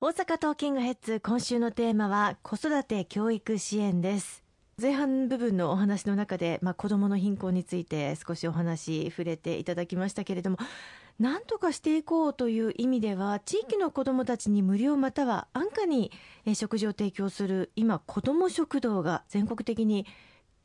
ートーキングヘッズ今週のテーマは子育て教育支援です。前半部分のお話の中で、まあ、子どもの貧困について少しお話触れていただきましたけれども何とかしていこうという意味では地域の子どもたちに無料または安価に食事を提供する今子ども食堂が全国的に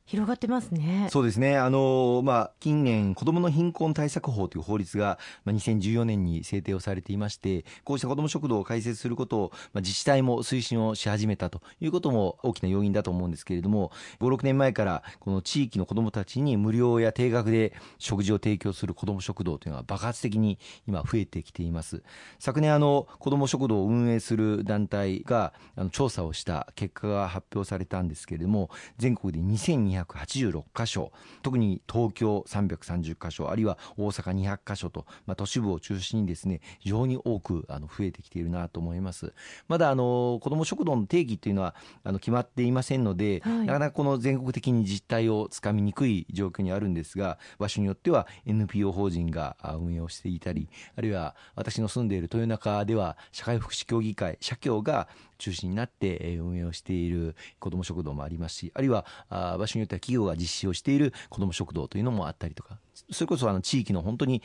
広がってますね。そうですね。あの、まあ、近年、子どもの貧困対策法という法律が、まあ、2014年に制定をされていまして、こうした子ども食堂を開設することを、まあ、自治体も推進をし始めたということも大きな要因だと思うんですけれども、5、6年前から、この地域の子どもたちに無料や定額で食事を提供する子ども食堂というのは爆発的に今増えてきています。昨年、あの、子ども食堂を運営する団体が、あの、調査をした結果が発表されたんですけれども、全国で2 2 286箇所。特に東京330箇所あるいは大阪200箇所と、まあ、都市部を中心にですね非常に多くあの増えてきているなと思います。まだあの子ども食堂の定義というのはあの決まっていませんので、はい、なかなかこの全国的に実態をつかみにくい状況にあるんですが場所によっては NPO 法人が運営をしていたりあるいは私の住んでいる豊中では社会福祉協議会社協が中心になって運営をしている子ども食堂もありますしあるいは場所によっては企業が実施をしている子ども食堂というのもあったりとかそれこそあの地域の本当に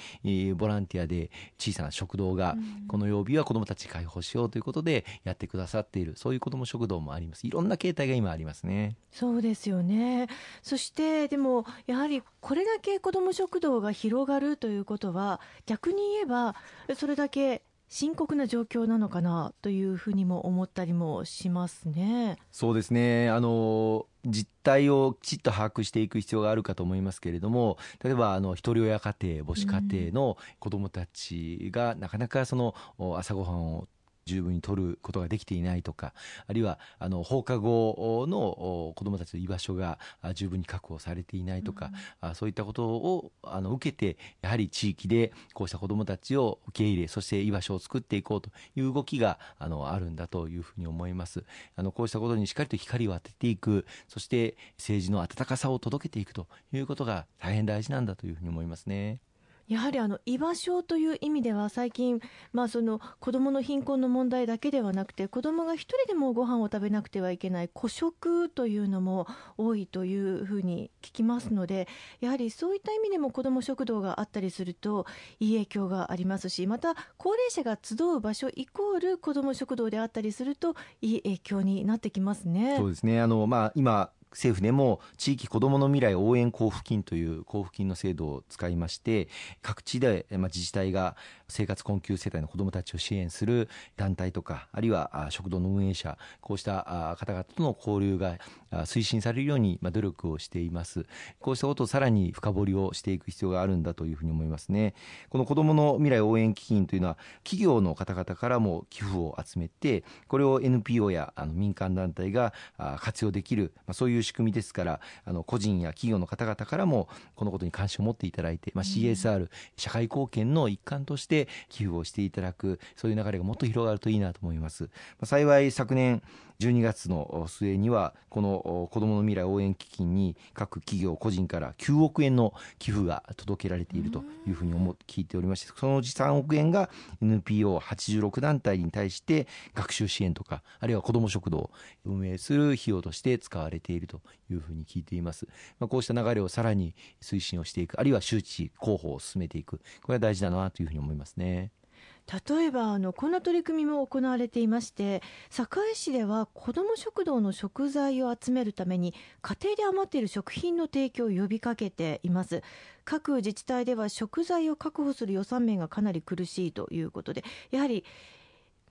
ボランティアで小さな食堂がこの曜日は子どもたち解放しようということでやってくださっているそういう子ども食堂もあります。いろんな形態が今ありますね。そうですよね。そしてでもやはりこれだけ子ども食堂が広がるということは逆に言えばそれだけ深刻な状況なのかなというふうにも思ったりもしますね。そうですねあの実態をきちっと把握していく必要があるかと思いますけれども例えばあの一人親家庭母子家庭の子どもたちがなかなかその朝ごはんを十分に取ることができていないとかあるいはあの放課後の子どもたちの居場所が十分に確保されていないとか、うん、そういったことをあの受けてやはり地域でこうした子どもたちを受け入れそして居場所を作っていこうという動きがあのあるんだというふうに思いますあのこうしたことにしっかりと光を当てていくそして政治の温かさを届けていくということが大変大事なんだというふうに思いますね。やはりあの居場所という意味では最近、まあ、その子どもの貧困の問題だけではなくて子どもが一人でもご飯を食べなくてはいけない孤食というのも多いというふうに聞きますのでやはりそういった意味でも子ども食堂があったりするといい影響がありますしまた高齢者が集う場所イコール子ども食堂であったりするといい影響になってきますね。そうですねあの、まあ、今政府でも地域子どもの未来応援交付金という交付金の制度を使いまして各地で、まあ、自治体が生活困窮世帯の子どもたちを支援する団体とかあるいは食堂の運営者こうした方々との交流が推進されるように努力をしています。こうしたことをさらに深掘りをしていく必要があるんだというふうに思いますね。この子どもの未来応援基金というのは企業の方々からも寄付を集めてこれを NPO やあの民間団体が活用できる、まあ、そういう仕組みですからあの個人や企業の方々からもこのことに関心を持っていただいて、まあ、CSR、社会貢献の一環として寄付をしていただくそういう流れがもっと広がるといいなと思います。まあ、幸い昨年12月の末にはこの子どもの未来応援基金に各企業個人から9億円の寄付が届けられているというふうに思聞いておりましてそのうち3億円が NPO86 団体に対して学習支援とかあるいは子ども食堂を運営する費用として使われているというふうに聞いています、まあ、こうした流れをさらに推進をしていくあるいは周知広報を進めていく。これは大事だなというふうに思います。ね。例えばあのこんな取り組みも行われていまして堺市では子ども食堂の食材を集めるために家庭で余っている食品の提供を呼びかけています各自治体では食材を確保する予算面がかなり苦しいということでやはり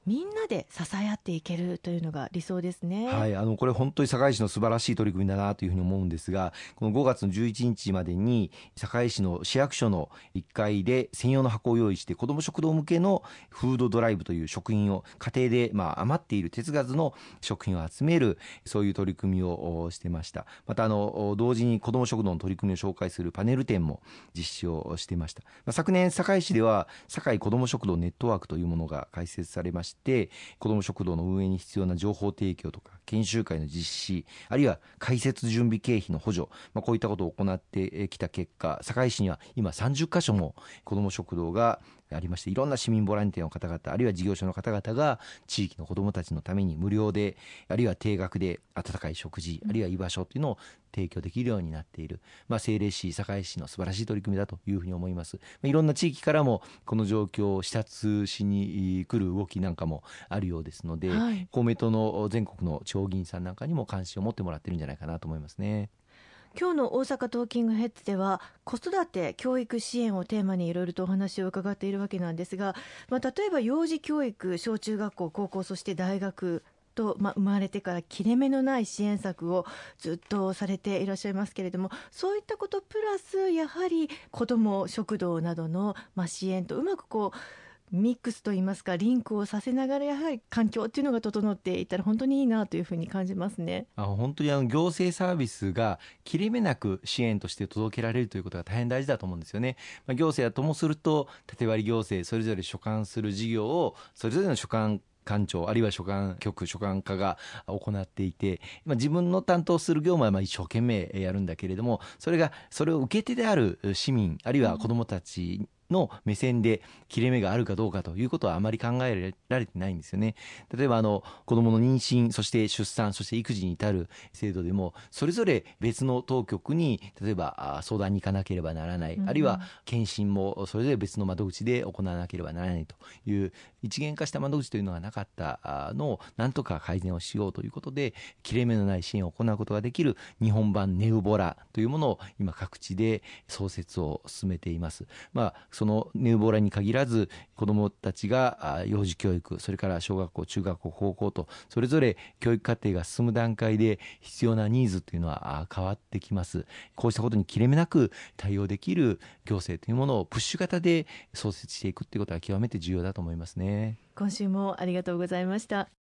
みんなで支え合っていけるというのが理想ですね。はい、あのこれ本当に堺市の素晴らしい取り組みだなというふうに思うんですが、この5月の11日までに堺市の市役所の1階で専用の箱を用意して子ども食堂向けのフードドライブという食品を家庭でまあ余っている鉄ガスの食品を集めるそういう取り組みをしてました。またあの同時に子ども食堂の取り組みを紹介するパネル展も実施をしていました。まあ、昨年堺市では堺子ども食堂ネットワークというものが開設されまして、子ども食堂の運営に必要な情報提供とか、研修会の実施、あるいは開設準備経費の補助、まあ、こういったことを行ってきた結果、堺市には今30カ所も子ども食堂がありましていろんな市民ボランティアの方々あるいは事業所の方々が地域の子どもたちのために無料であるいは定額で温かい食事あるいは居場所というのを提供できるようになっている、まあ、政令市堺市の素晴らしい取り組みだというふうに思います。いろんな地域からもこの状況を視察しに来る動きなんかもあるようですので、はい、公明党の全国の地方議員さんなんかにも関心を持ってもらってるんじゃないかなと思いますね。今日の大阪トーキングヘッズでは子育て教育支援をテーマにいろいろとお話を伺っているわけなんですが、まあ、例えば幼児教育小中学校高校そして大学と、まあ、生まれてから切れ目のない支援策をずっとされていらっしゃいますけれどもそういったことプラスやはり子ども食堂などの、まあ、支援とうまくこうミックスといいますかリンクをさせながらやはり環境っていうのが整っていったら本当にいいなというふうに感じますね。あ本当にあの行政サービスが切れ目なく支援として届けられるということが大変大事だと思うんですよね、まあ、行政はともすると縦割り行政それぞれ所管する事業をそれぞれの所管官庁あるいは所管局所管課が行っていて、まあ、自分の担当する業務はまあ一生懸命やるんだけれどもそれがそれを受け手である市民あるいは子どもたちの目線で切れ目があるかどうかということはあまり考えられてないんですよね。例えばあの子供の妊娠、そして出産、そして育児に至る制度でもそれぞれ別の当局に例えば相談に行かなければならない、あるいは検診もそれぞれ別の窓口で行わなければならないという一元化した窓口というのがなかったのをなんとか改善をしようということで切れ目のない支援を行うことができる日本版ネウボラというものを今各地で創設を進めています。まあそのネウボラに限らず子どもたちが幼児教育それから小学校中学校高校とそれぞれ教育課程が進む段階で必要なニーズというのは変わってきます。こうしたことに切れ目なく対応できる行政というものをプッシュ型で創設していくということは極めて重要だと思いますね。今週もありがとうございました。